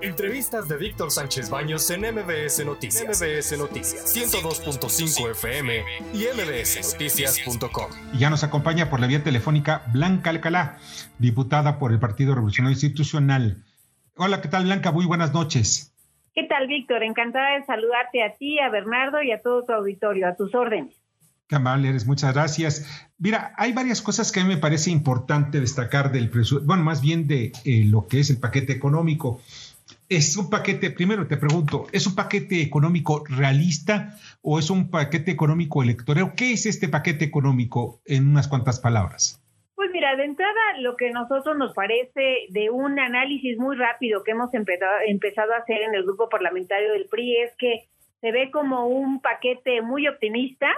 Entrevistas de Víctor Sánchez Baños en MBS Noticias. MBS Noticias 102.5 FM y mbsnoticias.com. Y ya nos acompaña por la vía telefónica Blanca Alcalá, diputada por el Partido Revolucionario Institucional. Hola, ¿qué tal Blanca? Muy buenas noches. ¿Qué tal, Víctor? Encantada de saludarte a ti, a Bernardo y a todo tu auditorio, a tus órdenes. Qué amable eres, muchas gracias. Mira, hay varias cosas que a mí me parece importante destacar del presupuesto, bueno, más bien de eh, lo que es el paquete económico. Es un paquete, primero te pregunto, ¿es un paquete económico realista o es un paquete económico electoral? ¿Qué es este paquete económico en unas cuantas palabras? Pues mira, de entrada lo que a nosotros nos parece de un análisis muy rápido que hemos empezado, empezado a hacer en el grupo parlamentario del PRI es que se ve como un paquete muy optimista,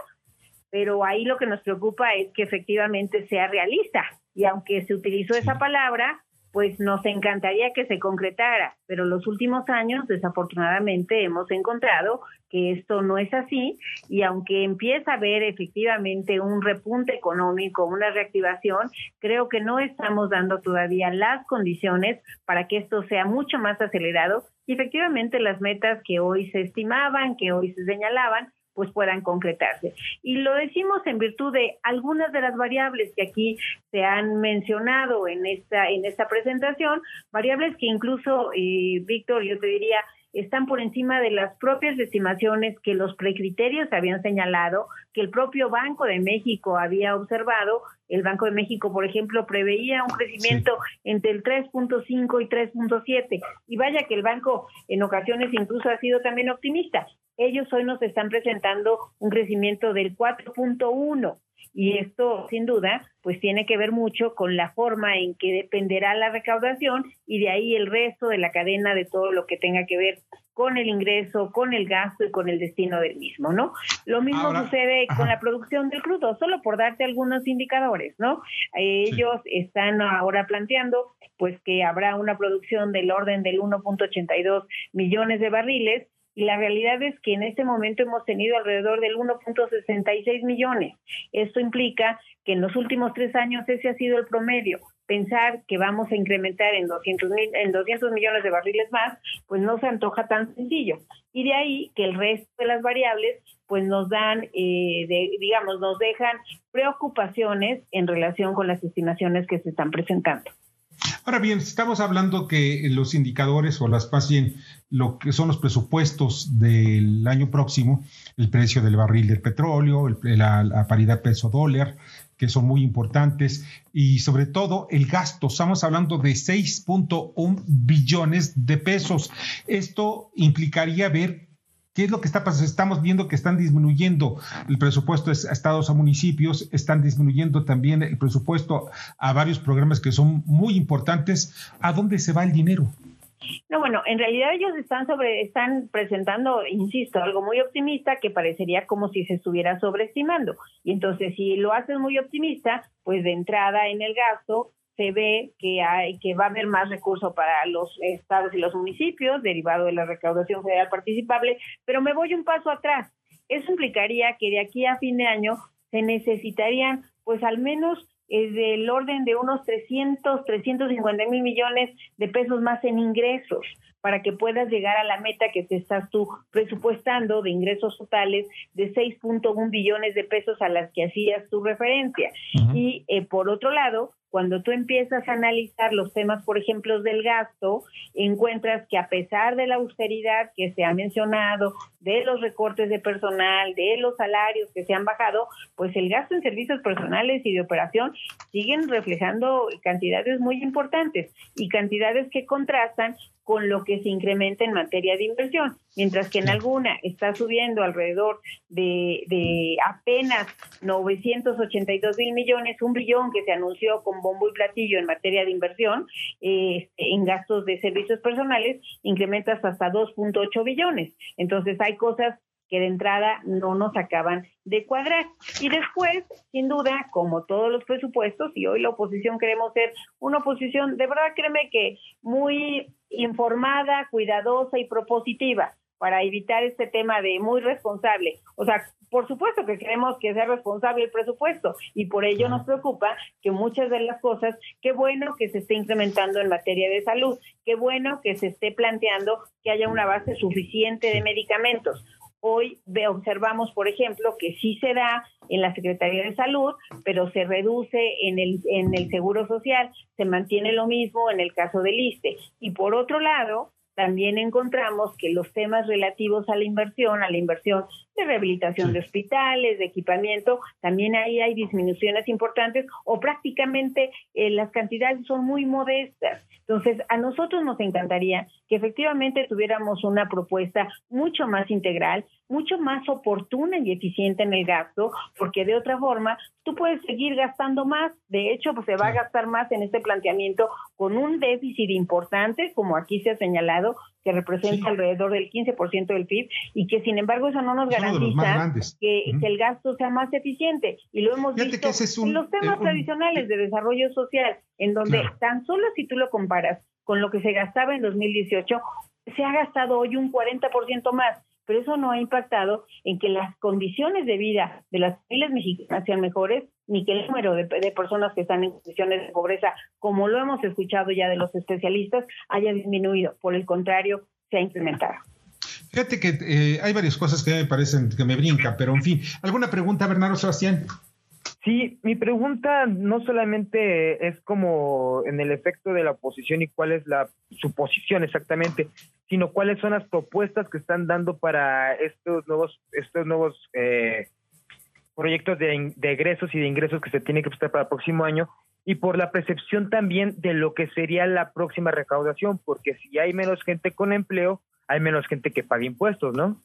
pero ahí lo que nos preocupa es que efectivamente sea realista. Y aunque se utilizó esa palabra, pues nos encantaría que se concretara, pero los últimos años desafortunadamente hemos encontrado que esto no es así y aunque empieza a haber efectivamente un repunte económico, una reactivación, creo que no estamos dando todavía las condiciones para que esto sea mucho más acelerado. Y efectivamente las metas que hoy se estimaban, que hoy se señalaban, pues puedan concretarse. Y lo decimos en virtud de algunas de las variables que aquí se han mencionado en esta, en esta presentación, variables que incluso, eh, Víctor, yo te diría, están por encima de las propias estimaciones que los precriterios habían señalado, que el propio Banco de México había observado. El Banco de México, por ejemplo, preveía un crecimiento entre el 3.5 y 3.7. Y vaya que el banco en ocasiones incluso ha sido también optimista. Ellos hoy nos están presentando un crecimiento del 4.1 y esto sin duda pues tiene que ver mucho con la forma en que dependerá la recaudación y de ahí el resto de la cadena de todo lo que tenga que ver con el ingreso, con el gasto y con el destino del mismo, ¿no? Lo mismo sucede con la producción del crudo, solo por darte algunos indicadores, ¿no? Ellos están ahora planteando pues que habrá una producción del orden del 1.82 millones de barriles y la realidad es que en este momento hemos tenido alrededor del 1.66 millones. Esto implica que en los últimos tres años ese ha sido el promedio. Pensar que vamos a incrementar en 200, mil, en 200 millones de barriles más, pues no se antoja tan sencillo. Y de ahí que el resto de las variables pues nos dan, eh, digamos, nos dejan preocupaciones en relación con las estimaciones que se están presentando. Ahora bien, estamos hablando que los indicadores o las más bien lo que son los presupuestos del año próximo, el precio del barril del petróleo, la, paridad peso-dólar, que son muy importantes, y sobre todo el gasto. Estamos hablando de 6.1 billones de pesos. Esto implicaría ver ¿Qué es lo que está pasando? Estamos viendo que están disminuyendo el presupuesto a estados, a municipios, están disminuyendo también el presupuesto a varios programas que son muy importantes. ¿A dónde se va el dinero? No, bueno, en realidad ellos están sobre, están presentando, insisto, algo muy optimista que parecería como si se estuviera sobreestimando. Y entonces, si lo hacen muy optimista, pues de entrada en el gasto se ve que hay que va a haber más recursos para los estados y los municipios derivado de la recaudación federal participable, pero me voy un paso atrás. Eso implicaría que de aquí a fin de año se necesitarían pues al menos eh, del orden de unos 300, 350 mil millones de pesos más en ingresos para que puedas llegar a la meta que te estás tú presupuestando de ingresos totales de 6.1 billones de pesos a las que hacías tu referencia. Y eh, por otro lado, cuando tú empiezas a analizar los temas, por ejemplo, del gasto, encuentras que a pesar de la austeridad que se ha mencionado, de los recortes de personal, de los salarios que se han bajado, pues el gasto en servicios personales y de operación siguen reflejando cantidades muy importantes y cantidades que contrastan con lo que se incrementa en materia de inversión, mientras que en alguna está subiendo alrededor de, de apenas 982 mil millones, un billón que se anunció con bombo y platillo en materia de inversión, eh, en gastos de servicios personales, incrementas hasta 2.8 billones. Entonces hay cosas que de entrada no nos acaban de cuadrar. Y después, sin duda, como todos los presupuestos, y hoy la oposición queremos ser una oposición, de verdad créeme que muy informada, cuidadosa y propositiva, para evitar este tema de muy responsable. O sea, por supuesto que queremos que sea responsable el presupuesto y por ello nos preocupa que muchas de las cosas, qué bueno que se esté incrementando en materia de salud, qué bueno que se esté planteando que haya una base suficiente de medicamentos. Hoy observamos, por ejemplo, que sí se da en la Secretaría de Salud, pero se reduce en el, en el Seguro Social, se mantiene lo mismo en el caso del ISTE. Y por otro lado, también encontramos que los temas relativos a la inversión, a la inversión de rehabilitación de hospitales, de equipamiento, también ahí hay disminuciones importantes o prácticamente eh, las cantidades son muy modestas. Entonces, a nosotros nos encantaría que efectivamente tuviéramos una propuesta mucho más integral, mucho más oportuna y eficiente en el gasto, porque de otra forma tú puedes seguir gastando más. De hecho, pues se va a gastar más en este planteamiento con un déficit importante, como aquí se ha señalado, que representa alrededor del 15% del PIB y que sin embargo eso no nos garantiza que, el gasto sea más eficiente. Y lo hemos visto en los temas eh, tradicionales de desarrollo social, en donde tan solo si tú lo comparas con lo que se gastaba en 2018, se ha gastado hoy un 40% más. Pero eso no ha impactado en que las condiciones de vida de las familias mexicanas sean mejores, ni que el número de, personas que están en condiciones de pobreza, como lo hemos escuchado ya de los especialistas, haya disminuido. Por el contrario, se ha incrementado. Fíjate que eh, hay varias cosas que me parecen que me brincan, pero en fin, ¿alguna pregunta, Bernardo Sebastián? Sí, mi pregunta no solamente es como en el efecto de la oposición y cuál es la su posición exactamente, sino cuáles son las propuestas que están dando para estos nuevos estos nuevos eh, proyectos de, egresos y de ingresos que se tienen que prestar para el próximo año y por la percepción también de lo que sería la próxima recaudación, porque si hay menos gente con empleo, hay menos gente que paga impuestos, ¿no?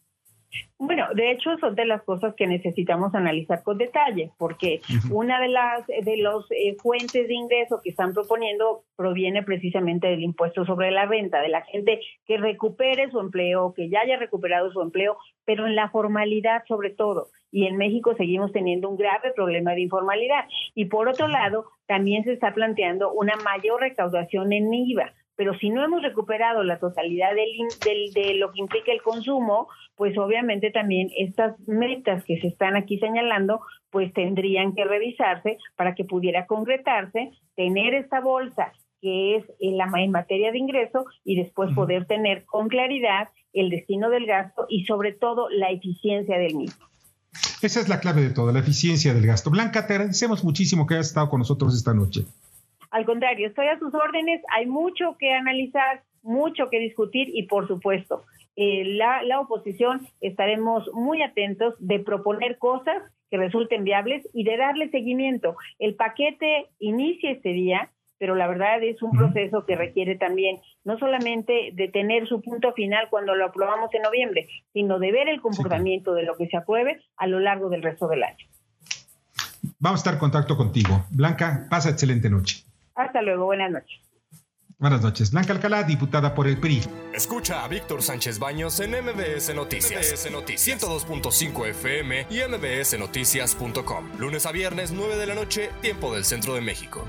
Bueno, de hecho son de las cosas que necesitamos analizar con detalle, porque una de las de los eh, fuentes de ingreso que están proponiendo proviene precisamente del impuesto sobre la renta, de la gente que recupere su empleo, que ya haya recuperado su empleo, pero en la formalidad sobre todo. Y en México seguimos teniendo un grave problema de informalidad. Y por otro lado, también se está planteando una mayor recaudación en IVA pero si no hemos recuperado la totalidad del, de lo que implica el consumo, pues obviamente también estas metas que se están aquí señalando, pues tendrían que revisarse para que pudiera concretarse, tener esta bolsa que es en, la, en materia de ingreso y después poder tener con claridad el destino del gasto y sobre todo la eficiencia del mismo. Esa es la clave de todo, la eficiencia del gasto. Blanca, te agradecemos muchísimo que hayas estado con nosotros esta noche. Al contrario, estoy a sus órdenes, hay mucho que analizar, mucho que discutir y por supuesto, eh, la, la oposición estaremos muy atentos de proponer cosas que resulten viables y de darle seguimiento. El paquete inicia este día, pero la verdad es un proceso que requiere también no solamente de tener su punto final cuando lo aprobamos en noviembre, sino de ver el comportamiento de lo que se apruebe a lo largo del resto del año. Vamos a estar en contacto contigo. Blanca, pasa excelente noche. Hasta luego, buenas noches. Buenas noches. Blanca Alcalá, diputada por el PRI. Escucha a Víctor Sánchez Baños en MBS Noticias. MBS Noticias 102.5 FM y MBSNoticias.com. Lunes a viernes, 9 de la noche, tiempo del centro de México.